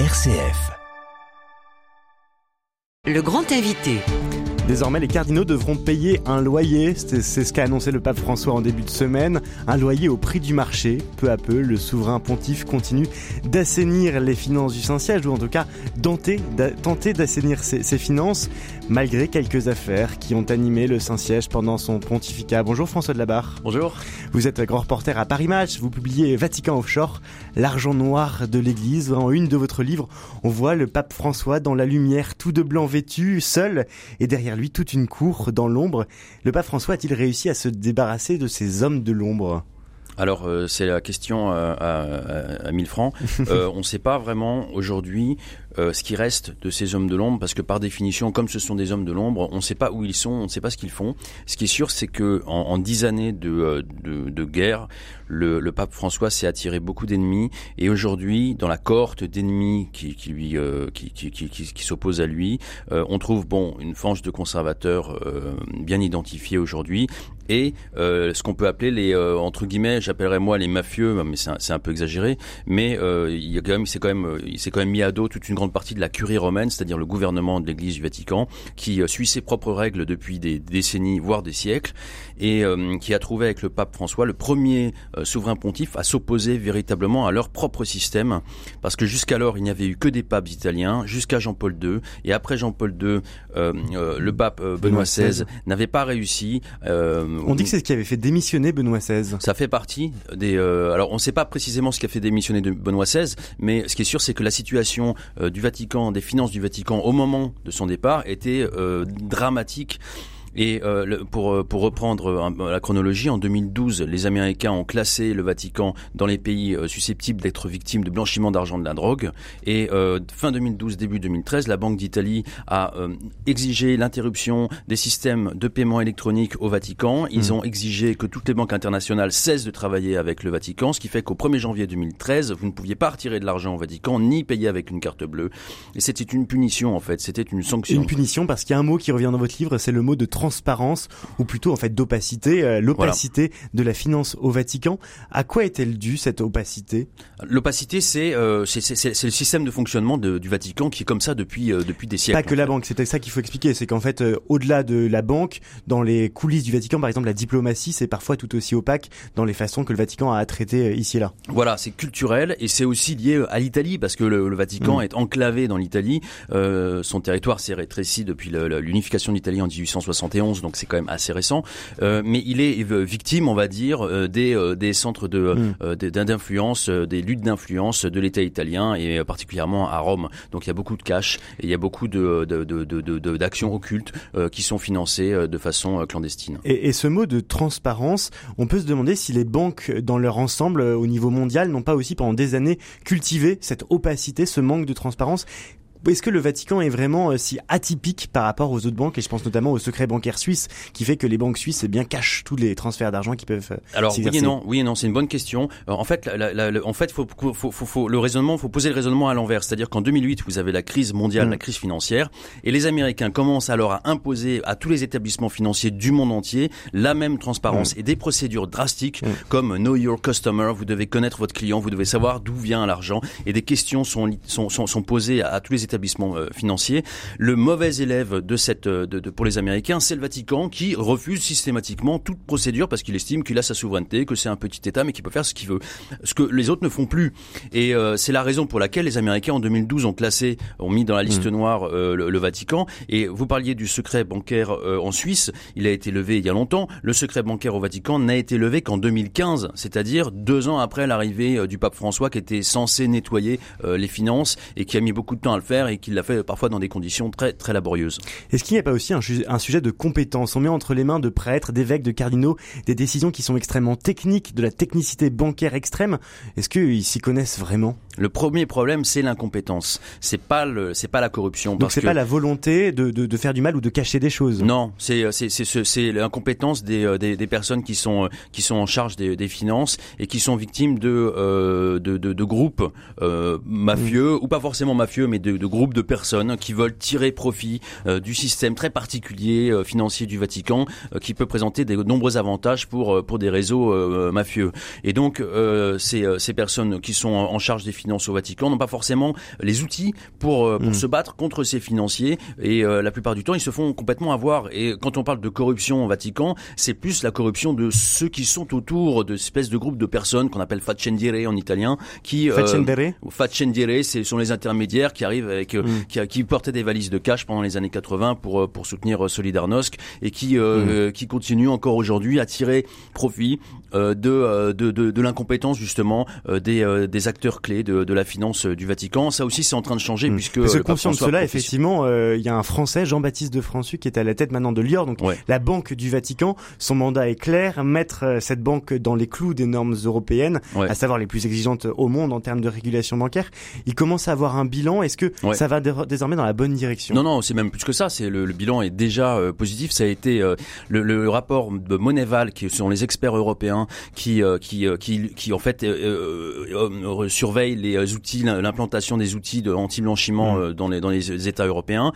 RCF. Le grand invité. Désormais, les cardinaux devront payer un loyer, c'est ce qu'a annoncé le pape François en début de semaine, un loyer au prix du marché. Peu à peu, le souverain pontife continue d'assainir les finances du Saint-Siège, ou en tout cas tenter d'assainir ses, ses, finances, malgré quelques affaires qui ont animé le Saint-Siège pendant son pontificat. Bonjour François de la Barre. Bonjour. Vous êtes grand reporter à Paris Match, vous publiez Vatican Offshore, l'argent noir de l'Église. En une de votre livre, on voit le pape François dans la lumière, tout de blanc vêtu, seul, et derrière lui toute une cour dans l'ombre. Le pape François a-t-il réussi à se débarrasser de ces hommes de l'ombre? Alors euh, c'est la question euh, à, à, 1000 francs. Euh, on ne sait pas vraiment aujourd'hui euh, ce qui reste de ces hommes de l'ombre, parce que par définition, comme ce sont des hommes de l'ombre, on ne sait pas où ils sont, on ne sait pas ce qu'ils font. Ce qui est sûr, c'est que en dix années de, euh, de, guerre, le, pape François s'est attiré beaucoup d'ennemis, et aujourd'hui, dans la cohorte d'ennemis qui, qui euh, qui, qui, qui, s'oppose à lui, on trouve bon une fange de conservateurs bien identifiés aujourd'hui, et ce qu'on peut appeler les entre guillemets, j'appellerais moi les mafieux, mais c'est un, un, peu exagéré, mais il y a quand même, c'est quand même, il s'est quand même mis à dos toute une grande partie de la curie romaine, c'est-à-dire le gouvernement de l'Église du Vatican, qui euh, suit ses propres règles depuis des décennies, voire des siècles, et euh, qui a trouvé avec le pape François le premier euh, souverain pontife à s'opposer véritablement à leur propre système, parce que jusqu'alors il n'y avait eu que des papes italiens, jusqu'à Jean-Paul II, et après Jean-Paul II, le pape Benoît XVI n'avait pas réussi. on dit que c'est ce qui avait fait démissionner Benoît XVI. Ça fait partie des. alors on ne sait pas précisément ce qui a fait démissionner de Benoît XVI, mais ce qui est sûr, c'est que la situation du Vatican, des finances du Vatican au moment de son départ était euh, dramatique et euh, pour, euh, pour reprendre euh, la chronologie, en 2012, les Américains ont classé le Vatican dans les pays susceptibles d'être victimes de blanchiment d'argent de la drogue. Et fin 2012, début 2013, la Banque d'Italie a exigé l'interruption des systèmes de paiement électronique au Vatican. Ils mmh. ont exigé que toutes les banques internationales cessent de travailler avec le Vatican, ce qui fait qu'au 1er janvier 2013, vous ne pouviez pas retirer de l'argent au Vatican ni payer avec une carte bleue. Et c'était une punition en fait, c'était une sanction. Une punition parce qu'il y a un mot qui revient dans votre livre, c'est le mot de transparence ou plutôt en fait d'opacité, euh, l'opacité de la finance au Vatican. À quoi est-elle due cette opacité? L'opacité, c'est euh, c'est le système de fonctionnement de, du Vatican qui est comme ça depuis euh, depuis des siècles. Pas que la banque, c'était ça qu'il faut expliquer, c'est qu'en fait euh, au-delà de la banque, dans les coulisses du Vatican, par exemple, la diplomatie, c'est parfois tout aussi opaque dans les façons que le Vatican a traité ici et là. Voilà, c'est culturel et c'est aussi lié à l'Italie parce que le, le Vatican mm. est enclavé dans l'Italie. son territoire s'est rétréci depuis l'unification de l'Italie en 1860 donc c'est quand même assez récent. Euh, mais il est victime, on va dire, euh, des, euh, des centres de mm. d'influence, des luttes d'influence de l'État italien et particulièrement à Rome. Donc il y a beaucoup de cash et il y a beaucoup de d'actions de, occultes qui sont financées de façon clandestine. Et, et, ce mot de transparence, on peut se demander si les banques dans leur ensemble au niveau mondial n'ont pas aussi pendant des années cultivé cette opacité, ce manque de transparence est-ce que le Vatican est vraiment euh, si atypique par rapport aux autres banques Et je pense notamment au secret bancaire suisse, qui fait que les banques suisses eh bien cachent tous les transferts d'argent qui peuvent. Euh, Alors oui et non, oui et non, c'est une bonne question. Euh, en fait, la, en fait, faut, faut, faut, le raisonnement, faut poser le raisonnement à l'envers. C'est-à-dire qu'en 2008, vous avez la crise mondiale, la mm. crise financière, et les Américains commencent alors à imposer à tous les établissements financiers du monde entier la même transparence mm. et des procédures drastiques mm. comme Know Your Customer. Vous devez connaître votre client, vous devez savoir d'où vient l'argent, et des questions sont, sont, sont, sont posées à, à tous les établissements établissement euh, financier. Le mauvais élève de cette, euh, de, de, pour les Américains, c'est le Vatican qui refuse systématiquement toute procédure parce qu'il estime qu'il a sa souveraineté, que c'est un petit État mais qu'il peut faire ce qu'il veut. Ce que les autres ne font plus. Et euh, c'est la raison pour laquelle les Américains en 2012 ont classé, ont mis dans la liste mmh. noire le, Vatican. Et vous parliez du secret bancaire en Suisse. Il a été levé il y a longtemps. Le secret bancaire au Vatican n'a été levé qu'en 2015, c'est-à-dire deux ans après l'arrivée du pape François qui était censé nettoyer les finances et qui a mis beaucoup de temps à le faire et qu'il l'a fait parfois dans des conditions très très laborieuses. Est-ce qu'il n'y a pas aussi un, un, sujet de compétence? On met entre les mains de prêtres, d'évêques, de cardinaux des décisions qui sont extrêmement techniques, de la technicité bancaire extrême. Est-ce qu'ils s'y connaissent vraiment? Le premier problème, c'est l'incompétence. C'est pas le, c'est pas la corruption. Donc c'est pas la volonté de, de, de, faire du mal ou de cacher des choses. Non, c'est c'est c'est l'incompétence des, euh, des, des personnes qui sont euh, qui sont en charge des, des finances et qui sont victimes de euh, de, de, de, groupes euh, mafieux mmh. ou pas forcément mafieux, mais de, de groupes de personnes qui veulent tirer profit euh, du système très particulier euh, financier du Vatican, euh, qui peut présenter de nombreux avantages pour pour des réseaux mafieux. Et donc ces, ces personnes qui sont en charge des finances finances au Vatican n'ont pas forcément les outils pour pour mm. se battre contre ces financiers et la plupart du temps ils se font complètement avoir. Et quand on parle de corruption au Vatican, c'est plus la corruption de ceux qui sont autour de espèces de groupes de personnes qu'on appelle faccendiere en italien, qui faccendiere, faccendiere, ce sont les intermédiaires qui arrivent avec mm. qui, qui portaient des valises de cash pendant les années 80 pour pour soutenir Solidarnosc et qui mm. qui continuent encore aujourd'hui à tirer profit de, de, de, de l'incompétence justement des, des acteurs clés de, de la finance du Vatican. Ça aussi, c'est en train de changer mm. puisque. Parce conscient de cela, effectivement, il y a un Français, Jean-Baptiste de Françu, qui est à la tête maintenant de Lior, donc la banque du Vatican. Son mandat est clair, mettre cette banque dans les clous des normes européennes, à savoir les plus exigeantes au monde en termes de régulation bancaire. Il commence à avoir un bilan. Est-ce que ça va désormais dans la bonne direction? Non, non, c'est même plus que ça. C'est le, bilan est déjà positif. Ça a été le, le, rapport de Moneval, qui sont les experts européens qui qui, qui, qui en fait surveillent les outils, l'implantation des outils de anti-blanchiment mm. dans les dans les États européens.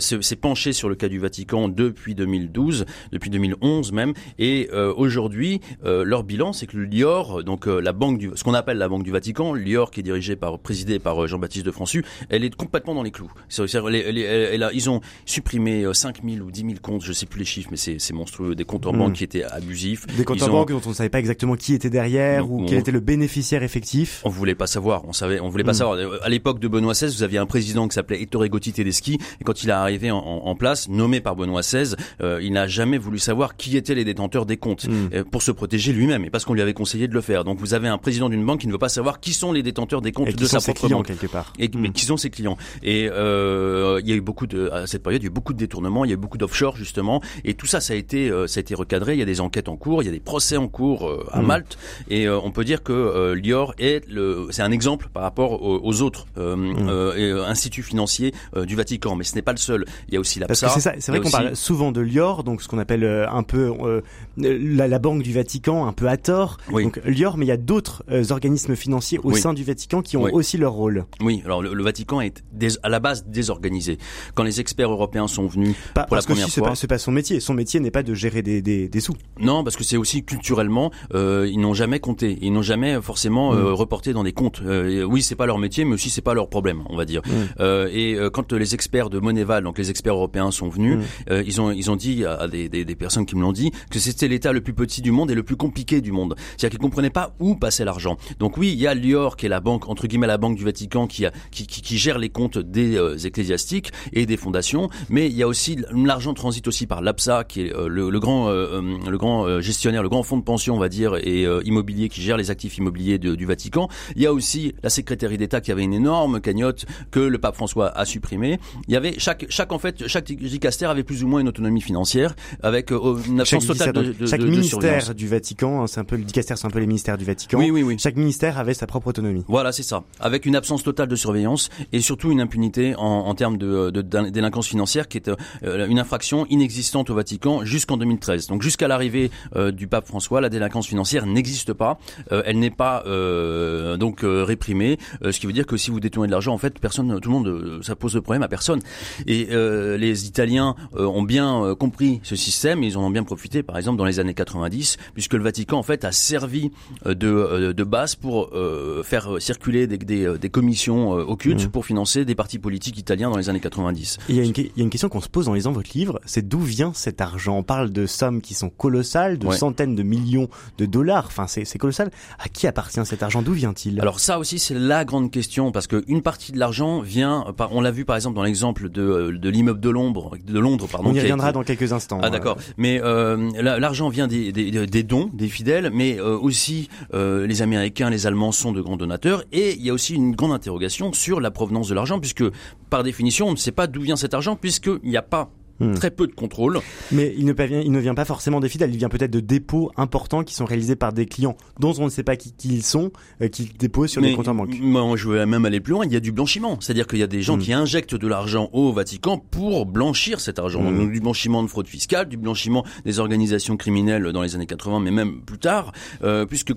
s'est penché sur le cas du Vatican depuis 2012, depuis 2011 même, et euh, aujourd'hui euh, leur bilan c'est que l'IOR, donc euh, la banque du, ce qu'on appelle la banque du Vatican, l'IOR qui est dirigée par, présidée par Jean-Baptiste de Françu, elle est complètement dans les clous. ils ont supprimé 5000 ou 10 000 comptes, je sais plus les chiffres, mais c'est monstrueux, des comptes en hmm. banque qui étaient abusifs. Des comptes en banque dont on ne savait pas exactement qui était derrière ou quel était le bénéficiaire effectif. On voulait pas savoir, on savait, on voulait pas hmm. savoir. À l'époque de Benoît XVI, vous aviez un président qui s'appelait Ettore Gotti Tedeschi, et quand il est arrivé en, en place, nommé par Benoît XVI, euh, il n'a jamais voulu savoir qui étaient les détenteurs des comptes hmm. euh, pour se protéger lui-même et parce qu'on lui avait conseillé de le faire. Donc vous avez un président d'une banque qui ne veut pas savoir qui sont les détenteurs des comptes de sa propre banque quelque part. Et, Mais hmm. qui sont ses clients Et euh, il y a eu beaucoup de à cette période, il y a eu beaucoup de détournements, il y a eu beaucoup d'offshore justement, et tout ça, ça a été ça a été recadré. Il y a des enquêtes en cours, il y a des procès en cours à hmm. Malte, et on peut dire que Lior est le c'est un exemple par rapport aux, autres instituts financiers du Vatican, mais ce n'est pas le seul. Il y a aussi la Parce que c'est vrai qu'on parle souvent de Lior, donc ce qu'on appelle euh, un peu euh, la, la, Banque du Vatican, un peu à tort. Donc Lior, mais il y a d'autres euh, organismes financiers au sein du Vatican qui ont aussi leur rôle. Oui, alors le, Vatican est à la base désorganisé. Quand les experts européens sont venus pour la première fois, c'est pas, pas son métier. Son métier n'est pas de gérer des, des, des, sous. Non, parce que c'est aussi culturellement, ils n'ont jamais compté, ils n'ont jamais forcément mm. reporté dans des comptes. oui, c'est pas leur métier, mais aussi c'est pas leur problème, on va dire. Mm. et quand les experts de Moneval, donc les experts européens, sont venus, mm. ils ont ils ont dit à des, des, des personnes qui me l'ont dit que c'était l'État le plus petit du monde et le plus compliqué du monde. C'est-à-dire qu'ils comprenaient pas où passait l'argent. Donc oui, il y a Lior qui est la banque entre guillemets la banque du Vatican qui, a, qui, qui, qui gère les comptes des euh, ecclésiastiques et des fondations, mais il y a aussi l'argent transite aussi par l'APSA qui est euh, le, le, grand euh, le grand gestionnaire, le grand fonds de pension on va dire et immobilier qui gère les actifs immobiliers de, du Vatican. Il y a aussi la secrétaire d'État qui avait une énorme cagnotte que le pape François a supprimée. Il y avait chaque chaque en fait chaque dicaster avait plus ou moins une autonomie financière avec euh, une absence totale de, de, Chaque ministère du Vatican, hein, c'est un peu le dicaster, c'est un peu les ministères du Vatican. Oui, oui, oui. Chaque ministère avait sa propre autonomie. Voilà, c'est ça. Avec une absence totale de surveillance et surtout une impunité en, en termes de, de, délinquance financière qui est euh, une infraction inexistante au Vatican jusqu'en 2013. Donc jusqu'à l'arrivée euh, du pape François, la délinquance financière n'existe pas. elle n'est pas donc réprimée, ce qui veut dire que si vous détournez de l'argent, en fait, personne, tout le monde, ça pose de problème à personne. Et les Italiens ont bien compris ce système, ils en ont bien profité, par exemple dans les années 90, puisque le Vatican en fait a servi euh, de, euh, de base pour euh, faire circuler des, des, des commissions occultes mmh. pour financer des partis politiques italiens dans les années 90. Il y a une, il y a une question qu'on se pose en lisant votre livre, c'est d'où vient cet argent? On parle de sommes qui sont colossales, de centaines de millions de dollars, enfin c'est colossal. À qui appartient cet argent? D'où vient-il? Alors ça aussi c'est la grande question, parce qu'une partie de l'argent vient, on l'a vu par exemple dans l'exemple de, de l'immeuble de Londres, de Londres pardon. On y reviendra dans quelques instants. Ah d'accord, mais euh, l'argent vient des, des, des, dons des fidèles, mais euh, aussi euh, les Américains, les Allemands sont de grands donateurs, et il y a aussi une grande interrogation sur la provenance de l'argent, puisque par définition, on ne sait pas d'où vient cet argent, puisqu'il n'y a pas Hmm. Très peu de contrôle. Mais il ne, vient, il ne vient pas forcément des fidèles, il vient peut-être de dépôts importants qui sont réalisés par des clients dont on ne sait pas qui, ils sont, euh, qui déposent sur des comptes en banque. Moi, je veux même aller plus loin, il y a du blanchiment. C'est-à-dire qu'il y a des gens hmm. qui injectent de l'argent au Vatican pour blanchir cet argent. Hmm. Donc, du blanchiment de fraude fiscale, du blanchiment des organisations criminelles dans les années 80, mais même plus tard, euh, puisque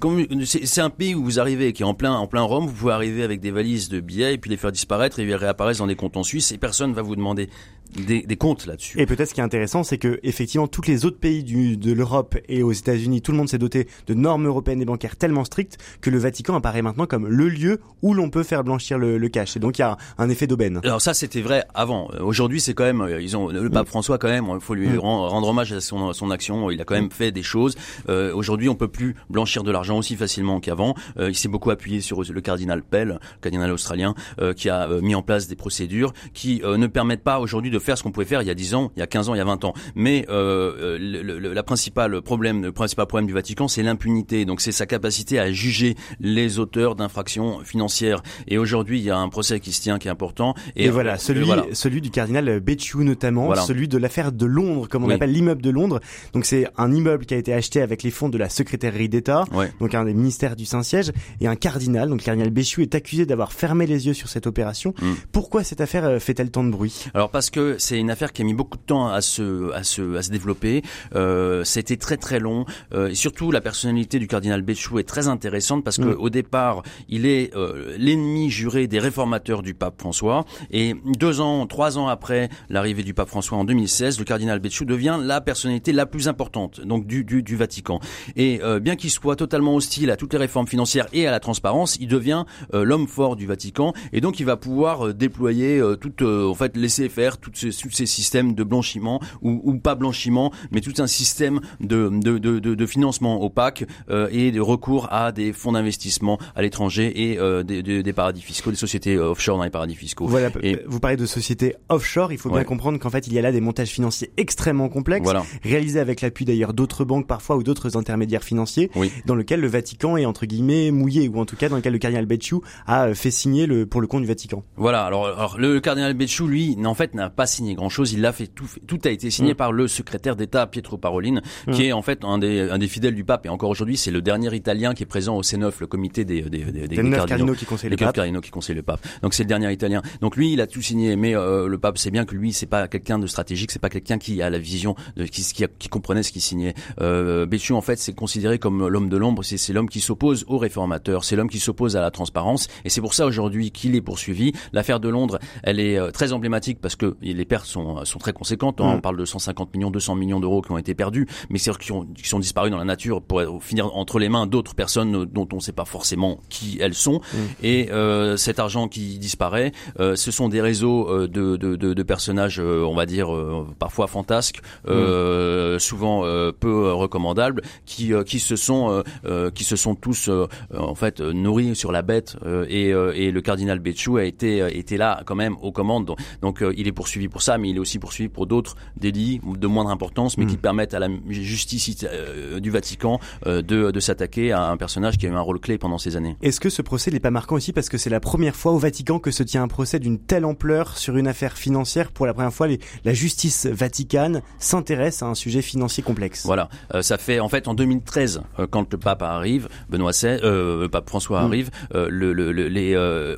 c'est un pays où vous arrivez, qui est en plein, en plein Rome, vous pouvez arriver avec des valises de billets et puis les faire disparaître et ils réapparaissent dans des comptes en Suisse et personne va vous demander des, des comptes là-dessus. Et peut-être ce qui est intéressant, c'est que effectivement, tous les autres pays du, de l'Europe et aux États-Unis, tout le monde s'est doté de normes européennes et bancaires tellement strictes que le Vatican apparaît maintenant comme le lieu où l'on peut faire blanchir le, le cash. Et donc il y a un effet d'aubaine. Alors ça, c'était vrai avant. Aujourd'hui, c'est quand même, euh, ils ont le pape François quand même. Il faut lui Mm. rendre hommage à son, son action. Il a quand même fait des choses. Euh, Aujourd'hui, on peut plus blanchir de l'argent aussi facilement qu'avant. Euh, il s'est beaucoup appuyé sur le cardinal Pell, le cardinal australien, euh, qui a euh, mis en place des procédures qui euh, ne permettent pas aujourd'hui de faire ce qu'on pouvait faire il y a 10 ans, il y a 15 ans, il y a 20 ans. Mais euh, le, le, la principale problème, le principal problème du Vatican, c'est l'impunité. Donc c'est sa capacité à juger les auteurs d'infractions financières. Et aujourd'hui, il y a un procès qui se tient qui est important. Et, Et, voilà, euh, celui, voilà. celui du cardinal Becciu notamment, Voilà. celui de l'affaire de Londres, comme on Oui. appelle l'immeuble de Londres. Donc c'est un immeuble qui a été acheté avec les fonds de la secrétairerie d'État, Ouais. donc un des ministères du Saint-Siège, et un cardinal, donc le cardinal Becciu est accusé d'avoir fermé les yeux sur cette opération. Mm. Pourquoi cette affaire euh, fait-elle tant de bruit? Alors parce que c'est une affaire qui a mis beaucoup de temps à se à se à se développer. Euh, C'était très très long. Euh, et surtout la personnalité du cardinal Béchou est très intéressante parce que Mm. au départ il est euh, l'ennemi juré des réformateurs du pape François et deux ans trois ans après l'arrivée du pape François en 2016 le cardinal Béchou devient la personnalité la plus importante donc du du, du Vatican et bien qu'il soit totalement hostile à toutes les réformes financières et à la transparence il devient l'homme fort du Vatican et donc il va pouvoir déployer tout euh, en fait laisser faire tous ces, tous ces systèmes de blanchiment ou, ou pas blanchiment mais tout un système de de, de, de, financement opaque euh, et de recours à des fonds d'investissement à l'étranger et euh, des, des, des paradis fiscaux des sociétés euh, offshore dans les paradis fiscaux Voilà, Et- vous parlez de sociétés offshore, il faut bien comprendre qu'en fait il y a là des montages financiers extrêmement complexes, voilà réalisés avec l'appui d'ailleurs d'autres banques parfois ou d'autres intermédiaires financiers, Oui. dans lequel le Vatican est entre guillemets mouillé, ou en tout cas dans lequel le cardinal Becciu a fait signer le, pour le compte du Vatican. Voilà. Alors, alors, le cardinal Becciu, lui, en fait, n'a pas signé grand-chose. Il l'a fait tout. fait- Tout a été signé Mm. par le secrétaire d'État Pietro Parolin, Mm. qui est en fait un des, un des fidèles du pape. Et encore aujourd'hui, c'est le dernier Italien qui est présent au C9, le comité des, des, des, des neuf cardinaux qui conseillent les le pape. cardinaux qui conseillent le pape. Donc c'est le dernier italien. Donc lui, il a tout signé, mais euh, le pape sait bien que lui, c'est pas quelqu'un de stratégique, c'est pas quelqu'un qui a la vision, de, qui, qui, qui comprenait ce qu'il signait. Euh, Béchu, en fait, c'est considéré comme l'homme de l'ombre. C'est c'est l'homme qui s'oppose aux réformateurs, c'est l'homme qui s'oppose à la transparence, et c'est pour ça aujourd'hui qu'il est poursuivi. L'affaire de Londres, elle est euh, très emblématique parce que les pertes sont, sont très conséquentes. hein. Mm. On parle de 150 millions, 200 millions d'euros qui ont été perdus, mais c'est qui, ont, qui sont disparus dans la nature pour euh, finir entre les mains d'autres personnes euh, dont on ne sait pas forcément qui elles sont. Et euh, cet argent qui disparaît, euh, ce sont des réseaux euh, de, de, de, de personnages, euh, on va dire euh, parfois fantasques, euh, souvent euh, peu euh, recommandables, qui euh, qui se sont euh, euh, qui se sont tous euh, euh, en fait euh, nourris sur la bête. euh, et, euh, et le cardinal Becciu a été euh, était là quand même aux commandes. Donc, donc, euh, il est poursuivi pour ça, mais il est aussi poursuivi pour d'autres délits de moindre importance, mais Mm. qui permettent à la justice euh, du Vatican euh, de, de s'attaquer à un personnage qui a eu un rôle clé pendant ces années. Est-ce que ce procès n'est pas marquant aussi parce que c'est la première fois au Vatican que se tient un procès d'une telle ampleur sur une affaire financière Pour la première fois, les- la justice vaticane s'intéresse à un sujet financier complexe? Voilà, Euh, ça fait en fait en 2013 euh, quand le pape arrive, Benoît XVI, euh, le pape François Mm. arrive, euh, le, le- le- les,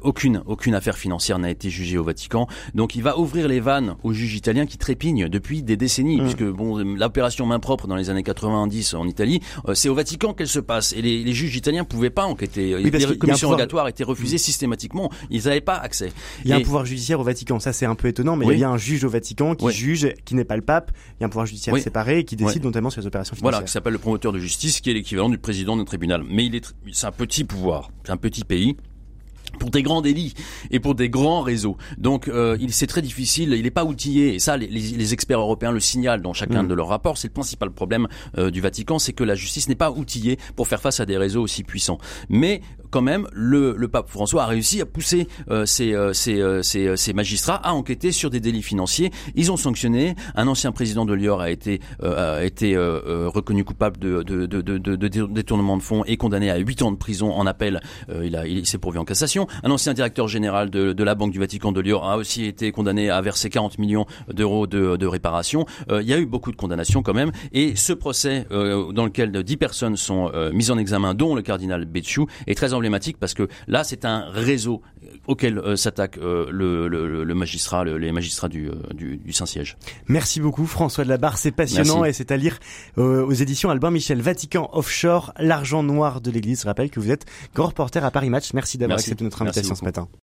aucune aucune affaire financière n'a été jugée au Vatican, donc il va ouvrir les vannes aux juges italiens qui trépignent depuis des décennies, Mm. puisque bon l'opération main propre dans les années 90 en Italie, euh, c'est au Vatican qu'elle se passe. Et les, les juges italiens pouvaient pas enquêter, Oui, les commissions pouvoir- rogatoires étaient refusées systématiquement, ils n'avaient pas accès. Il y a Et- un pouvoir judiciaire au Vatican, ça c'est un peu étonnant, mais il y a un juge au Vatican qui juge, qui n'est pas le pape. Il y a un pouvoir judiciaire séparé et qui décide notamment sur les opérations financières. Voilà, qui s'appelle le promoteur de justice, qui est l'équivalent du président d'un tribunal. Mais il est, c'est un petit pouvoir, c'est un petit pays pour des grands délits et pour des grands réseaux. Donc, euh, il c'est très difficile. Il n'est pas outillé. Et ça, les, les- les experts européens le signalent dans chacun Mm. de leurs rapports. C'est le principal problème euh, du Vatican, c'est que la justice n'est pas outillée pour faire face à des réseaux aussi puissants. Mais quand même, le, le pape François a réussi à pousser euh, ses, euh, ses, euh, ses, euh, magistrats à enquêter sur des délits financiers. Ils ont sanctionné. Un ancien président de Lior a été, euh, a été euh, reconnu coupable de, de, de, de, détournement de fonds et condamné à 8 ans de prison en appel. Il a, il s'est pourvu en cassation. Un ancien directeur général de, de la Banque du Vatican de Lior a aussi été condamné à verser 40 millions d'euros de, de réparation. Il y a eu beaucoup de condamnations quand même. Et ce procès dans lequel 10 personnes sont mises en examen, dont le cardinal Becciu, est très emblématique parce que là, c'est un réseau auquel euh, s'attaque euh, le, le, le magistrat, le- les magistrats du, euh, du, du Saint-Siège. Merci beaucoup François de la Barre, c'est passionnant Merci. et c'est à lire euh, aux éditions Albin Michel Vatican Offshore, l'argent noir de l'Église. Je rappelle que vous êtes grand reporter à Paris Match. Merci d'avoir accepté notre invitation ce matin.